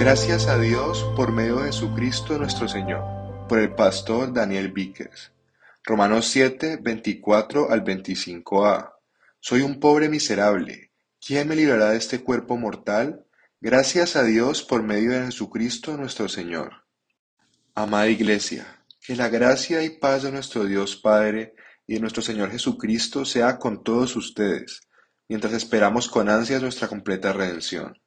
Gracias a Dios por medio de Jesucristo nuestro Señor. Por el pastor Daniel Víquez. Romanos 7, 24 al 25a. Soy un pobre miserable. ¿Quién me librará de este cuerpo mortal? Gracias a Dios por medio de Jesucristo nuestro Señor. Amada Iglesia, que la gracia y paz de nuestro Dios Padre y de nuestro Señor Jesucristo sea con todos ustedes, mientras esperamos con ansias nuestra completa redención.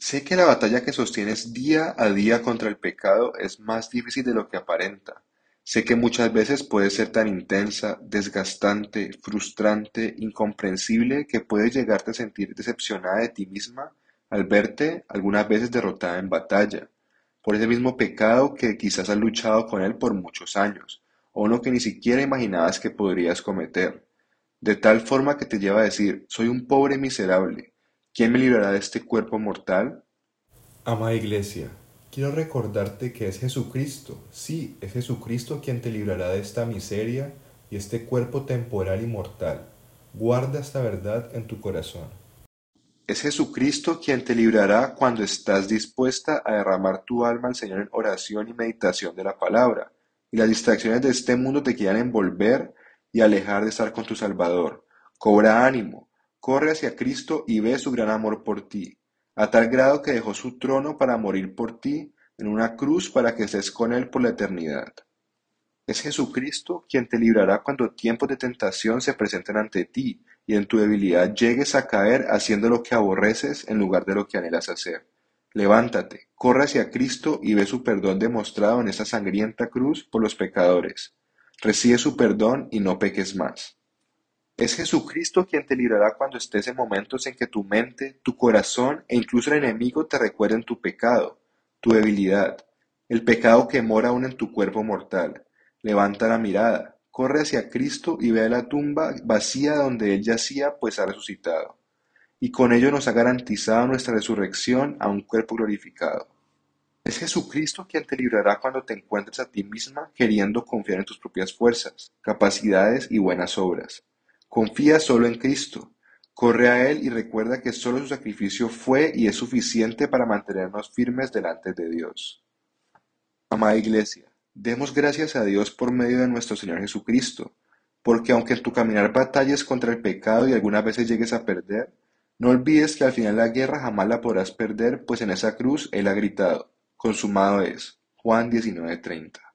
Sé que la batalla que sostienes día a día contra el pecado es más difícil de lo que aparenta. Sé que muchas veces puede ser tan intensa, desgastante, frustrante, incomprensible que puedes llegarte a sentir decepcionada de ti misma al verte algunas veces derrotada en batalla, por ese mismo pecado que quizás has luchado con él por muchos años, o uno que ni siquiera imaginabas que podrías cometer, de tal forma que te lleva a decir, soy un pobre miserable, ¿Quién me librará de este cuerpo mortal? Amada Iglesia, quiero recordarte que es Jesucristo, sí, es Jesucristo quien te librará de esta miseria y este cuerpo temporal y mortal. Guarda esta verdad en tu corazón. Es Jesucristo quien te librará cuando estás dispuesta a derramar tu alma al Señor en oración y meditación de la palabra, y las distracciones de este mundo te quieran envolver y alejar de estar con tu Salvador. Cobra ánimo, corre hacia Cristo y ve su gran amor por ti, a tal grado que dejó su trono para morir por ti en una cruz para que estés con Él por la eternidad. Es Jesucristo quien te librará cuando tiempos de tentación se presenten ante ti y en tu debilidad llegues a caer haciendo lo que aborreces en lugar de lo que anhelas hacer. Levántate, corre hacia Cristo y ve su perdón demostrado en esa sangrienta cruz por los pecadores. Recibe su perdón y no peques más. Es Jesucristo quien te librará cuando estés en momentos en que tu mente, tu corazón e incluso el enemigo te recuerden tu pecado, tu debilidad, el pecado que mora aún en tu cuerpo mortal. Levanta la mirada, corre hacia Cristo y ve a la tumba vacía donde Él yacía, pues ha resucitado. Y con ello nos ha garantizado nuestra resurrección a un cuerpo glorificado. Es Jesucristo quien te librará cuando te encuentres a ti misma queriendo confiar en tus propias fuerzas, capacidades y buenas obras. Confía solo en Cristo, corre a Él y recuerda que solo su sacrificio fue y es suficiente para mantenernos firmes delante de Dios. Amada Iglesia, demos gracias a Dios por medio de nuestro Señor Jesucristo, porque aunque en tu caminar batalles contra el pecado y algunas veces llegues a perder, no olvides que al final la guerra jamás la podrás perder, pues en esa cruz Él ha gritado, consumado es. Juan 19:30.